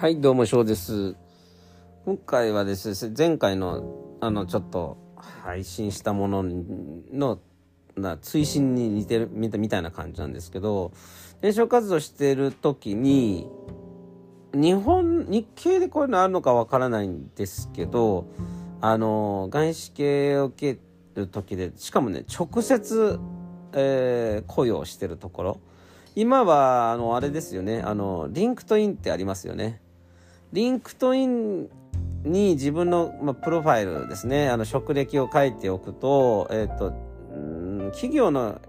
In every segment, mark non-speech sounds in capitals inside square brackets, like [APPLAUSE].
はい、どうも、翔です。今回はですね、前回の、あの、ちょっと、配信したものの、な、追伸に似てる、みたいな感じなんですけど、伝承活動してる時に、日本、日系でこういうのあるのかわからないんですけど、あの、外資系を受ける時で、しかもね、直接、えー、雇用してるところ。今は、あの、あれですよね。あの、 LinkedIn ってありますよね。 LinkedIn に自分の、まあ、プロファイルですね。あの、職歴を書いておくと、えっ、ー、と、企業の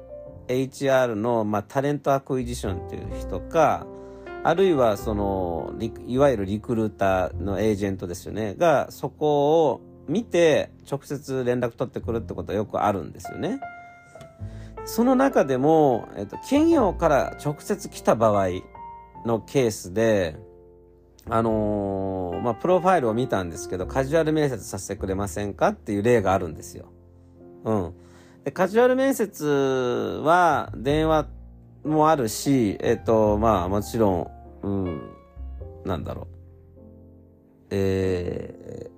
HR の、まあ、 talent acquisition っていう人か、あるいはその、いわゆるリクルーターのエージェントですよね。が、そこを見て、直接連絡取ってくるってことはよくあるんですよね。その中でも、えっと、企業から直接来た場合のケースで、あのー、まあ、プロファイルを見たんですけど、カジュアル面接させてくれませんかっていう例があるんですよ。うん。で、カジュアル面接は、電話もあるし、えっ、と、まあ、もちろん、うん、なんだろう。えー、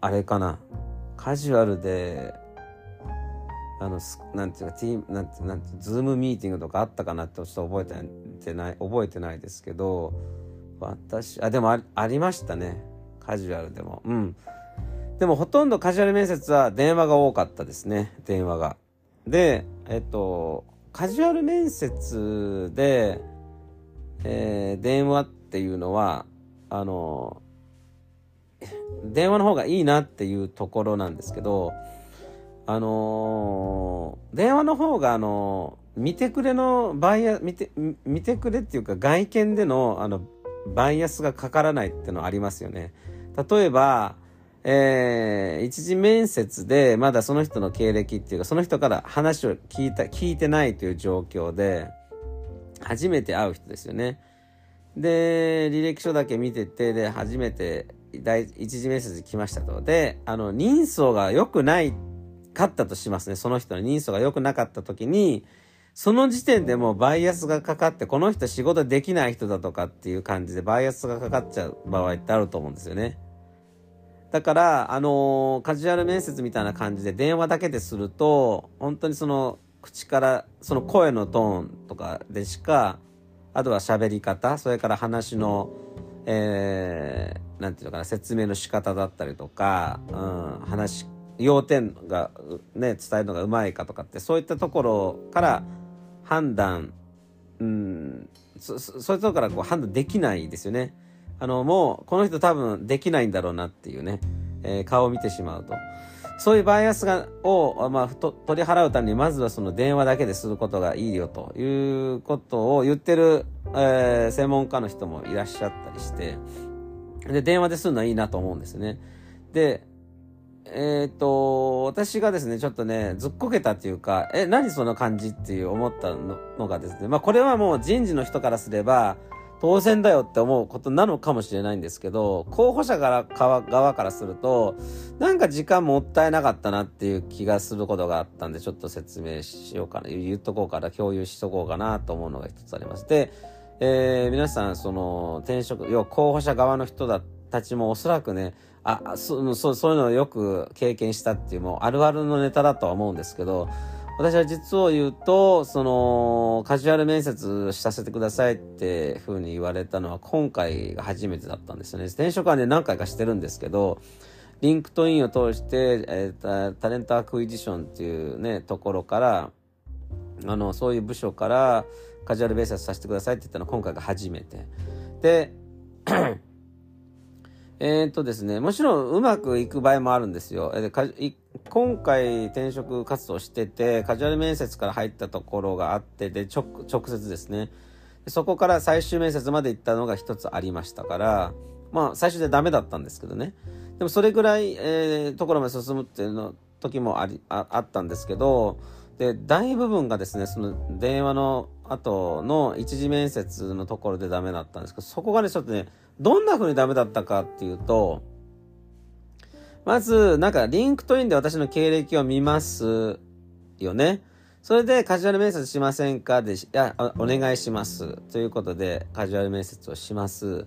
あれかな。カジュアルで、あの、なんていうか、ティーなんて、なんて、ズームミーティングとかあったかなってちょっと覚えてない、覚えてないですけど、私、あ、でもあありましたね。カジュアルでも。うん。でもほとんどカジュアル面接は電話が多かったですね。電話が。で、えっと、カジュアル面接で、えー、電話っていうのは、あの、電話の方がいいなっていうところなんですけど、あのー、電話の方が、あのー、見てくれのバイア、見て、見てくれっていうか外見での、あの、バイアスがかからないってのありますよね。例えば、えー、一次面接でまだその人の経歴っていうか、その人から話を聞いた、聞いてないという状況で、初めて会う人ですよね。で、履歴書だけ見てて、で、初めて第一次面接来ましたと。で、あの、人相が良くないかったとしますね。その人の人相が良くなかった時に、その時点でもうバイアスがかかって、この人仕事できない人だとかっていう感じでバイアスがかかっちゃう場合ってあると思うんですよね。だから、あのー、カジュアル面接みたいな感じで電話だけですると、本当にその口から、その声のトーンとかでしか、あとは喋り方、それから話の、えー、なんていうのかな、説明の仕方だったりとか、うん、話要点がね、伝えるのがうまいかとかって、そういったところから判断、うん、そそいうところからこう判断できないですよね。あの、もう、この人多分できないんだろうなっていうね、えー、顔を見てしまうと。そういうバイアスが、を、まあ、と取り払うために、まずはその電話だけですることがいいよということを言ってる、えー、専門家の人もいらっしゃったりして、で、電話でするのはいいなと思うんですね。で、えっ、と、私がですね、ちょっとね、ずっこけたっていうか、え、何その感じっていう思ったのがですね、まあこれはもう人事の人からすれば、当然だよって思うことなのかもしれないんですけど、候補者から側からすると、なんか時間もったいなかったなっていう気がすることがあったんで、ちょっと説明しようかな、言っとこうかな、共有しとこうかなと思うのが一つあります。で、えー、皆さん、その、転職、要は候補者側の人たちもおそらくね、あ、そ、そそういうのをよく経験したっていう、もうあるあるのネタだとは思うんですけど、私は実を言うと、その、カジュアル面接させてくださいってふうに言われたのは今回が初めてだったんですよね。転職はね、何回かしてるんですけど、 LinkedIn を通して、えー、 talent acquisition っていうね、ところから、あの、そういう部署からカジュアル面接させてくださいって言ったのは今回が初めて。で、えー、っとですね、もちろんうまくいく場合もあるんですよ。で今回転職活動してて、カジュアル面接から入ったところがあって、で、直、接ですね。そこから最終面接まで行ったのが一つありましたから、まあ、最初でダメだったんですけどね。でもそれぐらい、えー、ところまで進むっていうの時もあり、ああったんですけど、で、大部分がですね、その電話の後の一次面接のところでダメだったんですけど、そこがね、ちょっとね、どんな風にダメだったかっていうと、まず、なんか、 LinkedIn で私の経歴を見ますよね。それで、カジュアル面接しませんか？で、いや、お願いします。ということで、カジュアル面接をします。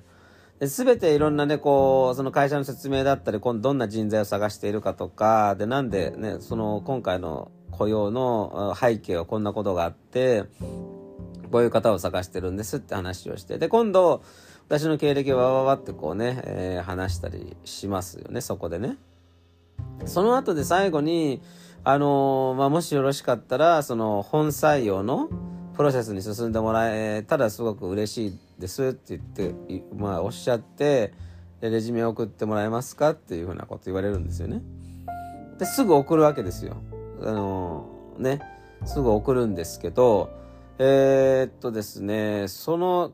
すべていろんなね、こう、その会社の説明だったり、今度どんな人材を探しているかとか、で、なんでね、その今回の雇用の背景はこんなことがあって、こういう方を探してるんですって話をして、で、今度、私の経歴わわわってこうね、えー、話したりしますよね、そこでね。その後で最後に、あのー、まあ、もしよろしかったら、その本採用のプロセスに進んでもらえたらすごく嬉しいですって言って、まあ、おっしゃって、レジュメ送ってもらえますかっていうふうなこと言われるんですよね。で、すぐ送るわけですよ。あのー、ね、すぐ送るんですけど、えー、っとですね、その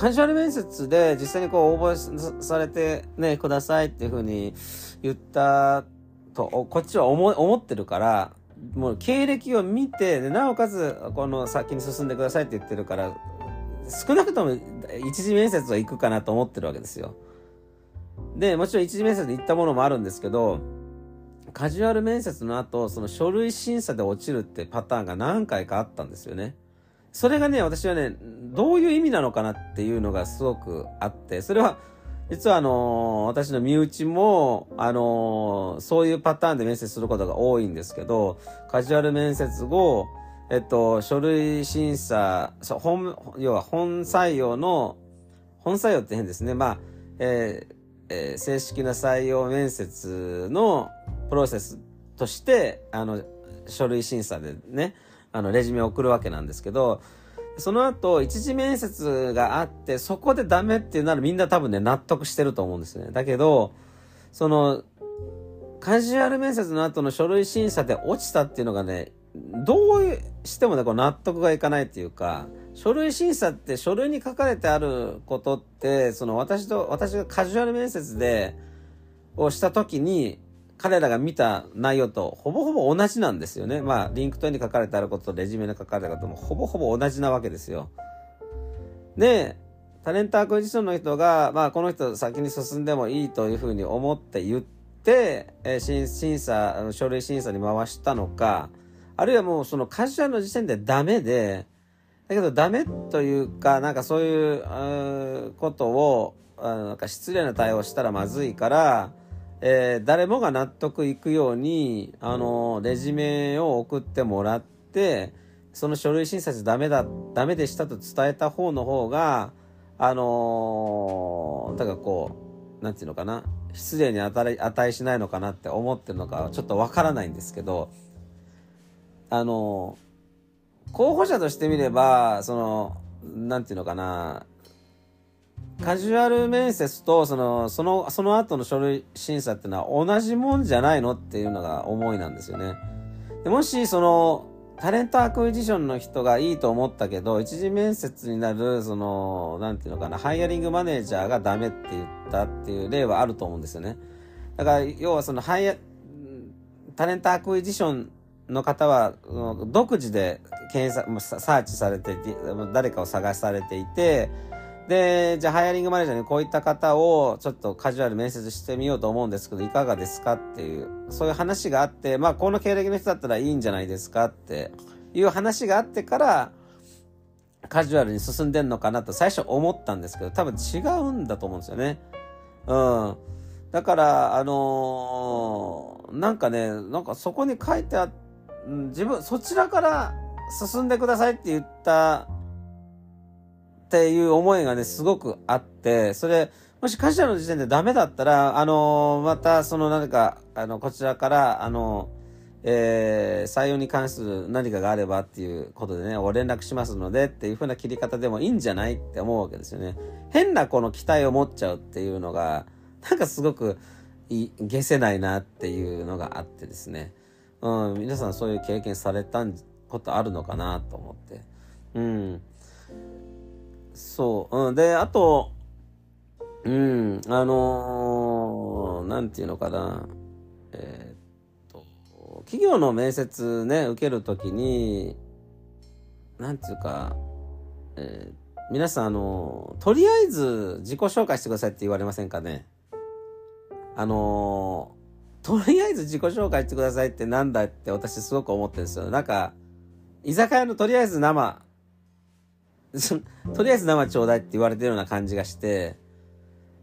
カジュアル面接で実際にこう応募されてね、くださいっていうふうに言ったと、こっちは思思ってるから、もう経歴を見て、なおかつ、この先に進んでくださいって言ってるから、少なくとも一次面接は行くかなと思ってるわけですよ。で、もちろん一次面接で行ったものもあるんですけど、カジュアル面接の後、その書類審査で落ちるってパターンが何回かあったんですよね。それがね、私はね、どういう意味なのかなっていうのがすごくあって、それは、実はあのー、私の身内も、あのー、そういうパターンで面接することが多いんですけど、カジュアル面接後、えっと、書類審査、本、要は本採用の、本採用って変ですね。まあ、えーえー、正式な採用面接のプロセスとして、あの、書類審査でね、あの、レジュメを送るわけなんですけど、その後、一次面接があって、そこでダメっていうならみんな多分ね、納得してると思うんですね。だけど、その、カジュアル面接の後の書類審査で落ちたっていうのがね、どうしてもね、こう納得がいかないっていうか、書類審査って書類に書かれてあることって、その私と、私がカジュアル面接で、をした時に、彼らが見た内容とほぼほぼ同じなんですよね。まあ、 LinkedIn に書かれてあることとレジュメに書かれたこともほぼほぼ同じなわけですよ。で、 talent acquisition の人が、まあ、この人先に進んでもいいというふうに思って言って、えー、審査、書類審査に回したのか、あるいはもうそのカジュアルの時点でダメで、だけどダメというか、なんかそういうことを、なんか失礼な対応したらまずいから、えー、誰もが納得いくように、あの、レジュメを送ってもらって、その書類審査じゃダメだ、ダメでしたと伝えた方の方が、あのー、だからこう、なんていうのかな、失礼に値値しないのかなって思ってるのか、ちょっとわからないんですけど、あのー、候補者としてみれば、その、なんていうのかな、カジュアル面接と、その、その、その後の書類審査っていうのは同じもんじゃないのっていうのが思いなんですよね。でもし、その、 talent acquisition の人がいいと思ったけど、一次面接になる、その、なんていうのかな、 hiring manager がダメって言ったっていう例はあると思うんですよね。だから、要はその、ハイア talent acquisition の方は、独自で検索、サーチされて、誰かを探されていて、で、じゃあ hiring manager にこういった方をちょっとカジュアル面接してみようと思うんですけど、いかがですかっていう、そういう話があって、まあこの経歴の人だったらいいんじゃないですかっていう話があってから、カジュアルに進んでんのかなと最初思ったんですけど、多分違うんだと思うんですよね。うん。だから、あのー、なんかね、なんかそこに書いてあっ、自分、そちらから進んでくださいって言ったっていう思いがね、すごくあって、それ、もしカジュアルの時点でダメだったら、あのー、また、その何か、あの、こちらから、あの、えー、採用に関する何かがあればっていうことでね、お連絡しますのでっていう風な切り方でもいいんじゃないって思うわけですよね。変なこの期待を持っちゃうっていうのが、なんかすごくい、消せないなっていうのがあってですね。うん、皆さんそういう経験されたことあるのかなと思って。うん。そう。うん。で、あと、うん、あのー、なんていうのかな。えー、っと、企業の面接ね、受けるときに、なんていうか、えー、皆さん、あのとりあえず自己紹介してくださいって言われませんかね。あのとりあえず自己紹介してくださいってなんだって私すごく思ってるんですよ。なんか、居酒屋のとりあえず生 [LAUGHS] とりあえず生ちょうだいって言われてるような感じがして、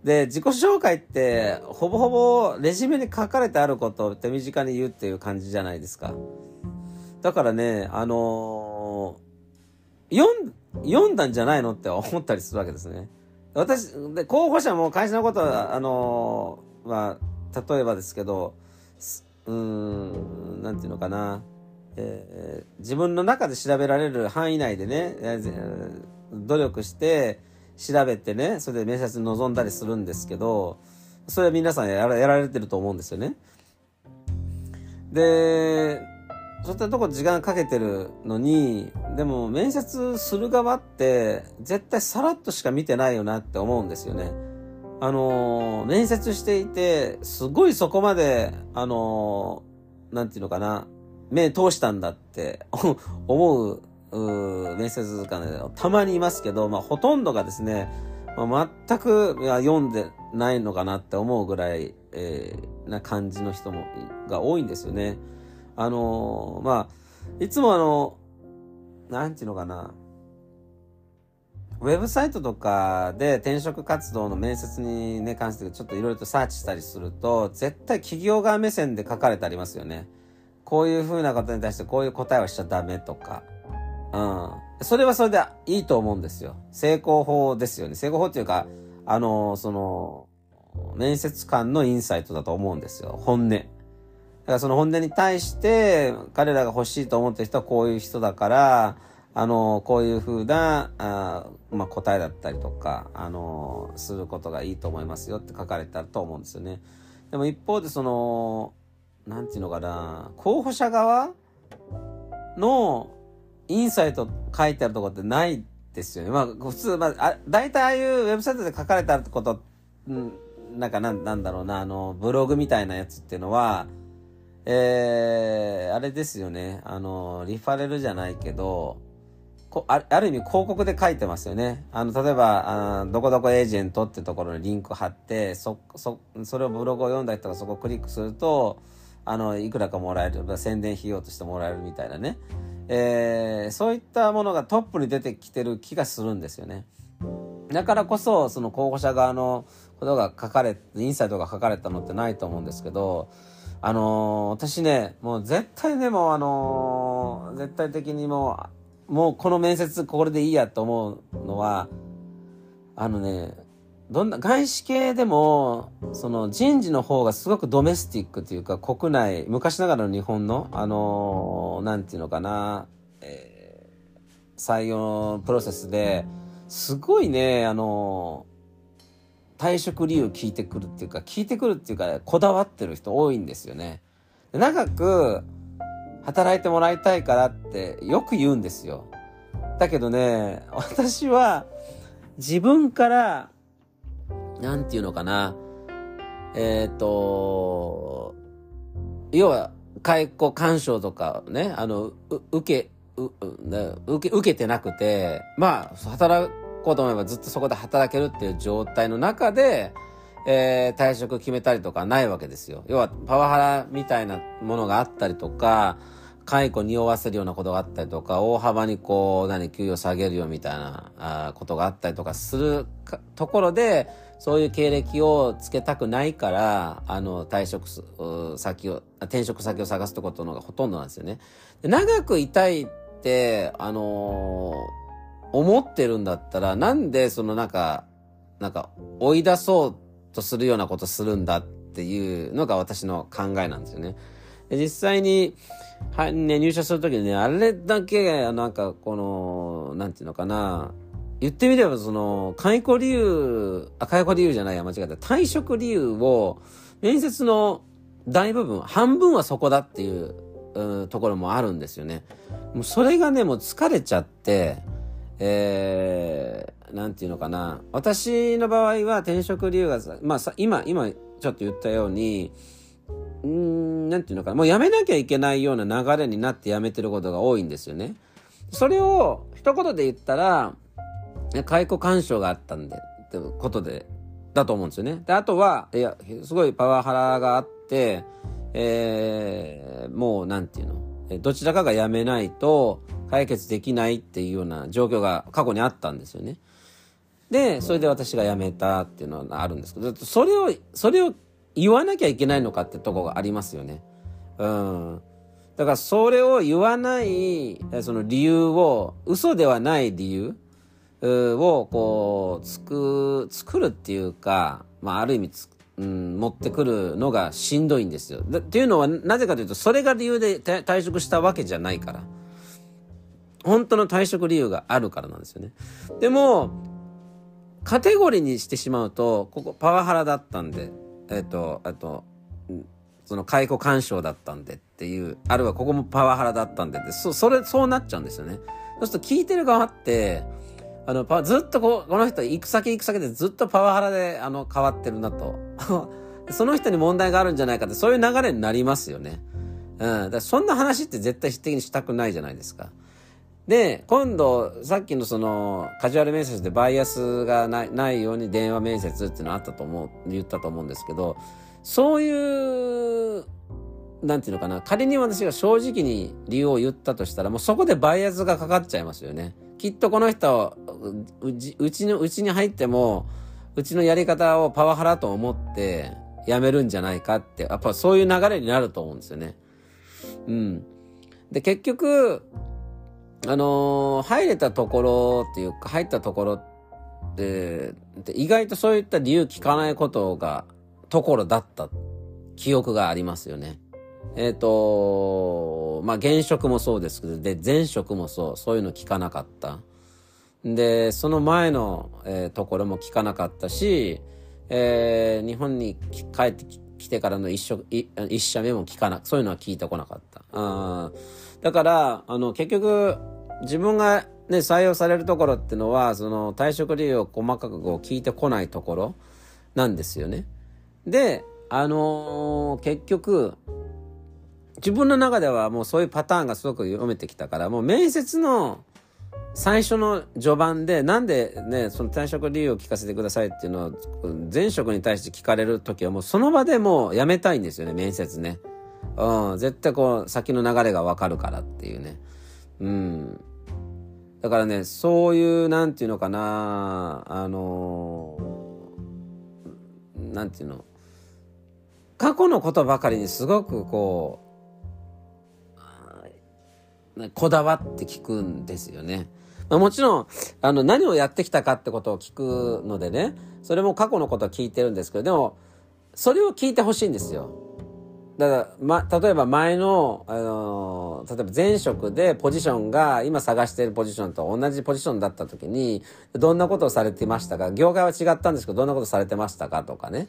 で、自己紹介って、ほぼほぼレジュメに書かれてあることを手短に言うっていう感じじゃないですか。だからね、あのー、読ん、読んだんじゃないのって思ったりするわけですね。私、で、候補者も会社のことは、あのー、まあ、例えばですけど、うん、なんていうのかな。えー、自分の中で調べられる範囲内でね、えー、努力して調べてね、それで面接に臨んだりするんですけど、それは皆さんやらやられてると思うんですよね。で、そういったとこ時間かけてるのに、でも面接する側って絶対さらっとしか見てないよなって思うんですよね。あのー、面接していて、すごいそこまで、あのー、ていうのかな、目通したんだって [LAUGHS] 思う面接官でたまにいますけど、まあ、ほとんどがですね、まあ、全く読んでないのかなって思うぐらい、えー、な感じの人もが多いんですよね。あのー、まあ、いつもあの、なんていうのかな、ウェブサイトとかで転職活動の面接にね、関してちょっといろいろとサーチしたりすると、絶対企業側目線で書かれてありますよね。こういうふうなことに対してこういう答えをしちゃダメとか。うん。それはそれでいいと思うんですよ。成功法ですよね。成功法っていうか、あの、その、面接官のインサイトだと思うんですよ。本音。だからその本音に対して、彼らが欲しいと思ってる人はこういう人だから、あの、こういう風な、あまあ、答えだったりとか、あの、することがいいと思いますよって書かれたと思うんですよね。でも一方でその、なんていうのかな、候補者側のインサイト書いてあるとこってないですよね。まあ、普通、まあ、大体ああいうウェブサイトで書かれてあること、なんかなん、なんだろうな、あの、ブログみたいなやつっていうのは、えー、あれですよね。あの、リファレルじゃないけど、こあある意味広告で書いてますよね。あの、例えば、あどこどこエージェントってところにリンク貼って、そ、そ、それをブログを読んだ人がそこをクリックすると、あの、いくらかもらえる、宣伝費用としてもらえるみたいなね。えー、そういったものがトップに出てきてる気がするんですよね。だからこそ、その候補者側のことが書かれ、インサイトが書かれたのってないと思うんですけど、あのー、私ね、もう絶対でもあのー、絶対的にもう、もうこの面接これでいいやと思うのは、あのね、どんな、外資系でも、その人事の方がすごくドメスティックというか国内、昔ながらの日本の、あのー、ていうのかな、えー、採用プロセスで、すごいね、あのー退職理由聞いてくるっていうか、聞いてくるっていうか、こだわってる人多いんですよね。長く働いてもらいたいからってよく言うんですよ。だけどね、私は自分から、なんていうのかな、えっ、ー、と、要は、解雇干渉とかね、あの、受け、受け、受けてなくて、まあ、働こうと思えばずっとそこで働けるっていう状態の中で、えー、退職決めたりとかないわけですよ。要はパワハラみたいなものがあったりとか、解雇に匂わせるようなことがあったりとか、大幅にこう、何、給与下げるよみたいなあことがあったりとかするところで、そういう経歴をつけたくないから、あの、退職先を、転職先を探すってことのがほとんどなんですよね。で長くいたいって、あのー思ってるんだったら、なんでそのなんか、なんか追い出そうとするようなことするんだっていうのが私の考えなんですよね。実際に、はい、ね、入社するときにね、あれだけ、なんかこの、なんていうのかな、言ってみればその、解雇理由、あ、解雇理由じゃないや、間違えた。退職理由を、面接の大部分、半分はそこだっていう、うん、ところもあるんですよね。もうそれがね、もう疲れちゃって、えー、なんていうのかな。私の場合は転職理由がまあ、今、今ちょっと言ったように、うん、なんていうのかな。もう辞めなきゃいけないような流れになって辞めてることが多いんですよね。それを一言で言ったら、解雇干渉があったんで、ってことで、だと思うんですよね。で、あとは、いや、すごいパワハラがあって、えー、もう、なんていうの、どちらかが辞めないと、解決できないっていうような状況が過去にあったんですよね。で、それで私が辞めたっていうのがあるんですけど、それを、それを言わなきゃいけないのかってとこがありますよね。うん。だからそれを言わない、その理由を、嘘ではない理由を、こう、つく、作るっていうか、まあ、ある意味、うん、持ってくるのがしんどいんですよ。っていうのは、なぜかというと、それが理由で退職したわけじゃないから。本当の退職理由があるからなんですよね。でも、カテゴリーにしてしまうと、ここパワハラだったんで、えっ、と、あと、その解雇干渉だったんでっていう、あるいはここもパワハラだったんでって、そ、それ、そうなっちゃうんですよね。そうすると聞いてる側って、あの、ずっとここの人行く先行く先でずっとパワハラで、あの、変わってるなと。[LAUGHS] その人に問題があるんじゃないかって、そういう流れになりますよね。うん。だそんな話って絶対的にしたくないじゃないですか。で、今度、さっきのその、カジュアル面接でバイアスがないないように電話面接っていうのあったと思う、言ったと思うんですけど、そういう、なんていうのかな、仮に私が正直に理由を言ったとしたら、もうそこでバイアスがかかっちゃいますよね。きっとこの人、うち、うちの、うちに入っても、うちのやり方をパワハラと思って辞めるんじゃないかって、やっぱそういう流れになると思うんですよね。うん。で、結局、あのー、入れたところっていうか、入ったところって、意外とそういった理由聞かないことが、ところだった記憶がありますよね。えっ、ー、と、まあ、現職もそうですけど、で、前職もそう、そういうの聞かなかった。で、その前の、えー、ところも聞かなかったし、えー、日本に帰ってきてからの一社一社目も聞かな、そういうのは聞いてこなかった。あだから、あの、結局、自分がね、採用されるところっていうのは、その退職理由を細かくこう聞いてこないところなんですよね。で、あのー、結局、自分の中ではもうそういうパターンがすごく読めてきたから、もう面接の最初の序盤で、なんでね、その退職理由を聞かせてくださいっていうのを、前職に対して聞かれるときはもうその場でもうやめたいんですよね、面接ね。うん、絶対こう、先の流れがわかるからっていうね。うん。だからね、そういう、なんていうのかな、あのー、なんていうの、過去のことばかりにすごくこう、こだわって聞くんですよね。まあ、もちろん、あの、何をやってきたかってことを聞くのでね、それも過去のことは聞いてるんですけど、でも、それを聞いてほしいんですよ。だから、ま、例えば前の、あのー、例えば前職でポジションが今探しているポジションと同じポジションだった時に、どんなことをされてましたか？業界は違ったんですけど、どんなことされてましたかとかね。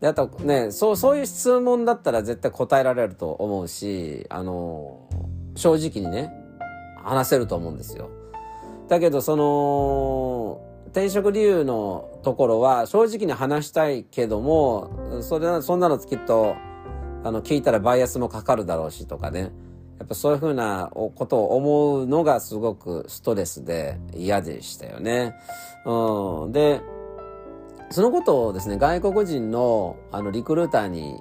で、あとね、そう、そういう質問だったら絶対答えられると思うし、あのー、正直にね、話せると思うんですよ。だけど、その、転職理由のところは正直に話したいけども、それそんなのきっと、あの、聞いたらバイアスもかかるだろうしとかね。やっぱそういうふうなことを思うのがすごくストレスで嫌でしたよね。うん。で、そのことをですね、外国人のあのリクルーターに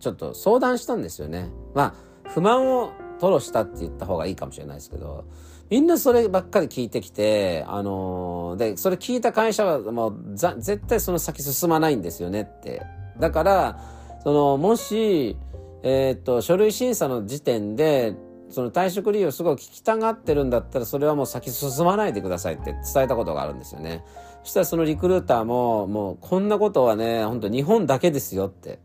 ちょっと相談したんですよね。まあ、不満を吐露したって言った方がいいかもしれないですけど、みんなそればっかり聞いてきて、あのー、で、それ聞いた会社はもう絶対その先進まないんですよねって。だから、その、もし、えっ、と、書類審査の時点で、その退職理由をすごい聞きたがってるんだったら、それはもう先進まないでくださいって伝えたことがあるんですよね。そしたらそのリクルーターも、もうこんなことはね、本当日本だけですよって。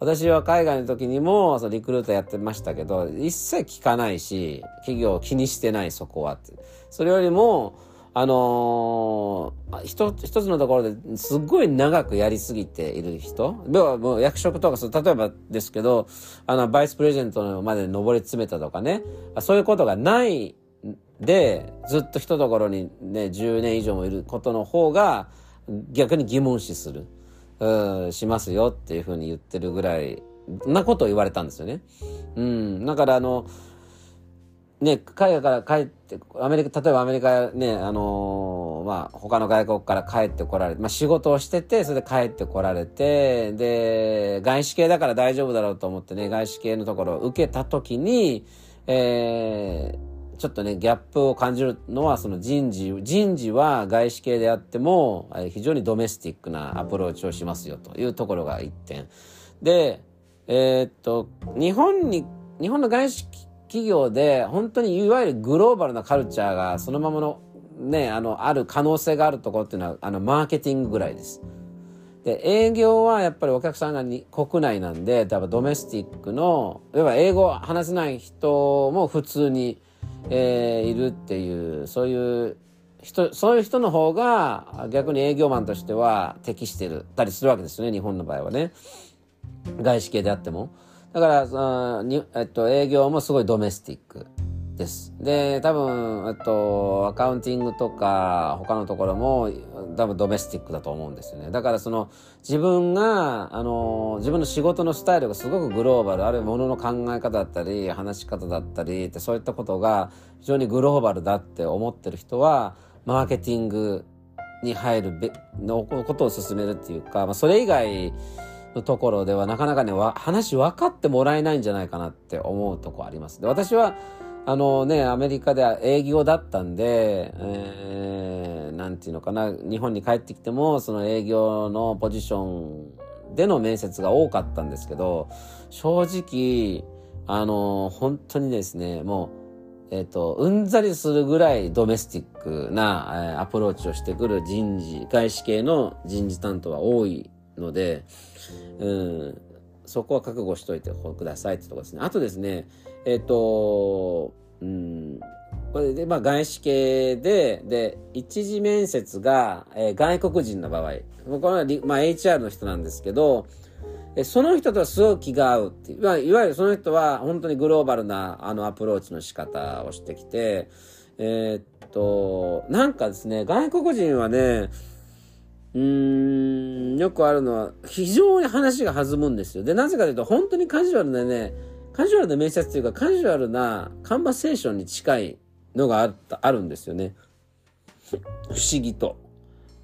私は海外の時にも、そのリクルーターやってましたけど、一切聞かないし、企業を気にしてないそこはって。それよりも、あのー、一つのところですっごい長くやりすぎている人要はもう役職とか、例えばですけど、あの、バイスプレゼントまで上り詰めたとかね、そういうことがないで、ずっと一ところにね、10年以上もいることの方が、逆に疑問視する、うん、しますよっていうふうに言ってるぐらいなことを言われたんですよね。うん。だからあの、ね、海外から帰って、アメリカ、例えばアメリカね、あのー、まあ、他の外国から帰ってこられて、まあ、仕事をしてて、それで帰ってこられて、で、外資系だから大丈夫だろうと思ってね、外資系のところを受けたときに、えー、ちょっとね、ギャップを感じるのは、その人事、人事は外資系であっても、非常にドメスティックなアプローチをしますよというところが一点。で、えー、っと、日本に、日本の外資企業で、本当にいわゆるグローバルなカルチャーがそのままの、ね、あの、ある可能性があるところっていうのは、あの、マーケティングぐらいです。で、営業はやっぱりお客さんがに国内なんで、多分ドメスティックの、いわば英語話せない人も普通に、えー、いるっていう、そういう人、そういう人の方が逆に営業マンとしては適してるたりするわけですよね、日本の場合はね。外資系であっても。だから、にえっと、営業もすごいドメスティックです。で、多分、えっと、アカウンティングとか他のところも多分ドメスティックだと思うんですよね。だからその自分が、あの、自分の仕事のスタイルがすごくグローバル、あるいはものの考え方だったり、話し方だったりってそういったことが非常にグローバルだって思ってる人は、マーケティングに入るべのことを進めるっていうか、まあ、それ以外のところではなかなかね、話分かってもらえないんじゃないかなって思うとこあります。で、私は、あのね、アメリカでは営業だったんで、えー、なんていうのかな、日本に帰ってきても、その営業のポジションでの面接が多かったんですけど、正直、あの、本当にですね、もう、えっ、ー、と、うんざりするぐらいドメスティックな、えー、アプローチをしてくる人事、外資系の人事担当は多いので、うん、そこは覚悟しといてくださいってとこですね。あとですね、えっ、ー、と、うん、これで、まあ、外資系で、で、一次面接が、えー、外国人の場合、これは、まあ、HR の人なんですけど、その人とはすごく気が合うっていう、まあ、いわゆるその人は本当にグローバルなあのアプローチの仕方をしてきて、えー、っと、なんかですね、外国人はね、うーん、よくあるのは、非常に話が弾むんですよ。で、なぜかというと、本当にカジュアルなね、カジュアルな面接というか、カジュアルなカンバセーションに近いのがあった、あるんですよね。不思議と。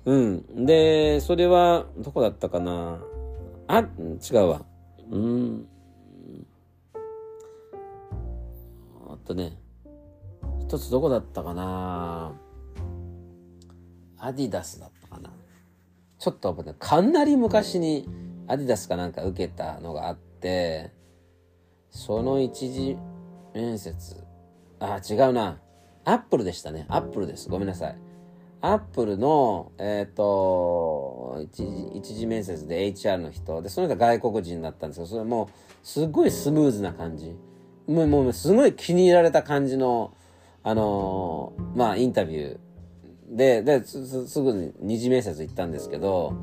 うん。で、それは、どこだったかな？あ、違うわ。うん。あとね、一つどこだったかな？アディダスだったかな？ちょっとかなり昔にアディダスかなんか受けたのがあって、その一次面接、あ、違うな。アップルでしたね。アップルです。ごめんなさい。アップルの、えっ、ー、と、一次、一次面接で HR の人、で、その人が外国人だったんですけど、それも、すごいスムーズな感じ。もう、もう、すごい気に入られた感じの、あのー、まあ、インタビューで、で、す、すぐに二次面接行ったんですけど、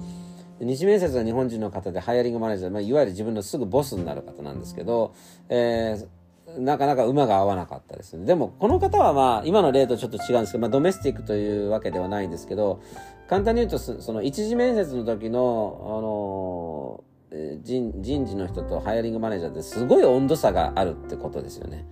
二次面接が日本人の方でハイアリングマネージャー、まあ、いわゆる自分のすぐボスになる方なんですけど、えー、なかなか馬が合わなかったですね。でも、この方はまあ、今の例とちょっと違うんですけど、まあ、ドメスティックというわけではないんですけど、簡単に言うと、その一次面接の時の、あの、人人事の人とハイアリングマネージャーってすごい温度差があるってことですよね。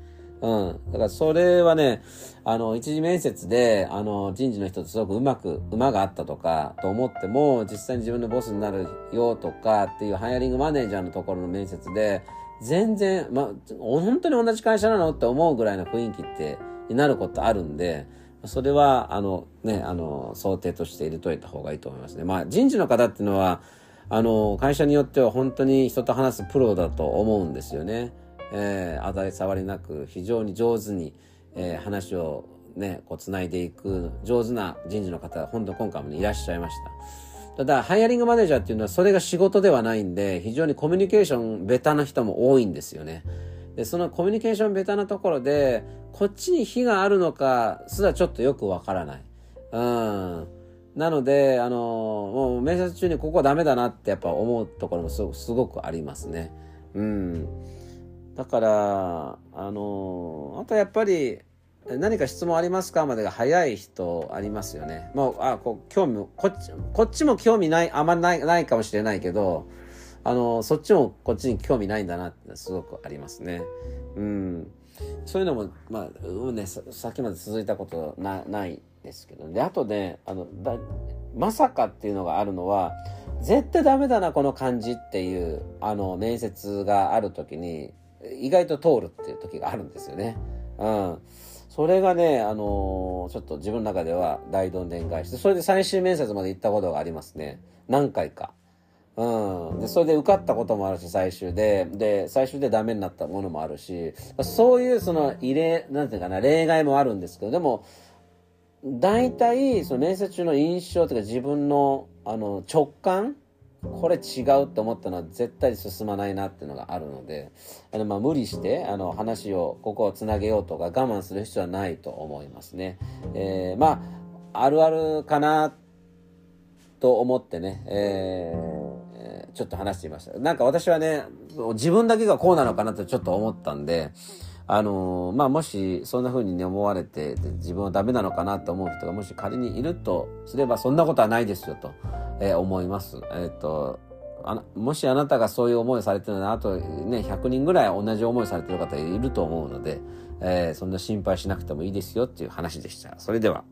うん。だからそれはね、あの、一次面接で、あの、人事の人とすごくうまく、馬があったとか、と思っても、実際に自分のボスになるよとかっていうハイアリングマネージャーのところの面接で、全然、ま、本当に同じ会社なの？って思うぐらいの雰囲気って、になることあるんで、それは、あの、ね、あの、想定として入れといた方がいいと思いますね。まあ、人事の方っていうのは、あの、会社によっては本当に人と話すプロだと思うんですよね。えー、当たり障りなく非常に上手に、えー、話をね、こう繋いでいく上手な人事の方が、本当今回も、ね、いらっしゃいました。ただ、ハイアリングマネージャーっていうのはそれが仕事ではないんで、非常にコミュニケーションベタな人も多いんですよね。で、そのコミュニケーションベタなところで、こっちに火があるのかすらちょっとよくわからない。うん。なので、あの、もう面接中にここはダメだなってやっぱ思うところもすごくありますね。うん。だから、あの、あとやっぱり、何か質問ありますかまでが早い人ありますよね。もう、あ、こう、興味、こっち、こっちも興味ない、あんまない、ないかもしれないけど、あの、そっちもこっちに興味ないんだなってすごくありますね。うん。そういうのも、まあ、うんね、さっきまで続いたことな、ないですけど、で、あとね、あの、だ、まさかっていうのがあるのは、絶対ダメだな、この感じっていう、あの、面接があるときに、意外と通るっていう時があるんですよね。うん。それがね、あのー、ちょっと自分の中では大どんでん返して、それで最終面接まで行ったことがありますね。何回か。うん。で、それで受かったこともあるし、最終で。で、最終でダメになったものもあるし、そういうその異例、なんていうかな、例外もあるんですけど、でも、大体、その面接中の印象というか自分の、あの、直感これ違うって思ったのは絶対進まないなっていうのがあるので、あのまあ無理してあの話をここをつなげようとか我慢する必要はないと思いますね。えー、まあ、あるあるかなと思ってね、えー、ちょっと話してみました。なんか私はね、自分だけがこうなのかなとちょっと思ったんで、あの、まあ、もしそんな風に思われて自分はダメなのかなと思う人がもし仮にいるとすればそんなことはないですよと。えー、思います。えっ、ー、とあもしあなたがそういう思いをされてるのはあとね100人ぐらい同じ思いされてる方いると思うので、えー、そんな心配しなくてもいいですよっていう話でした。それでは。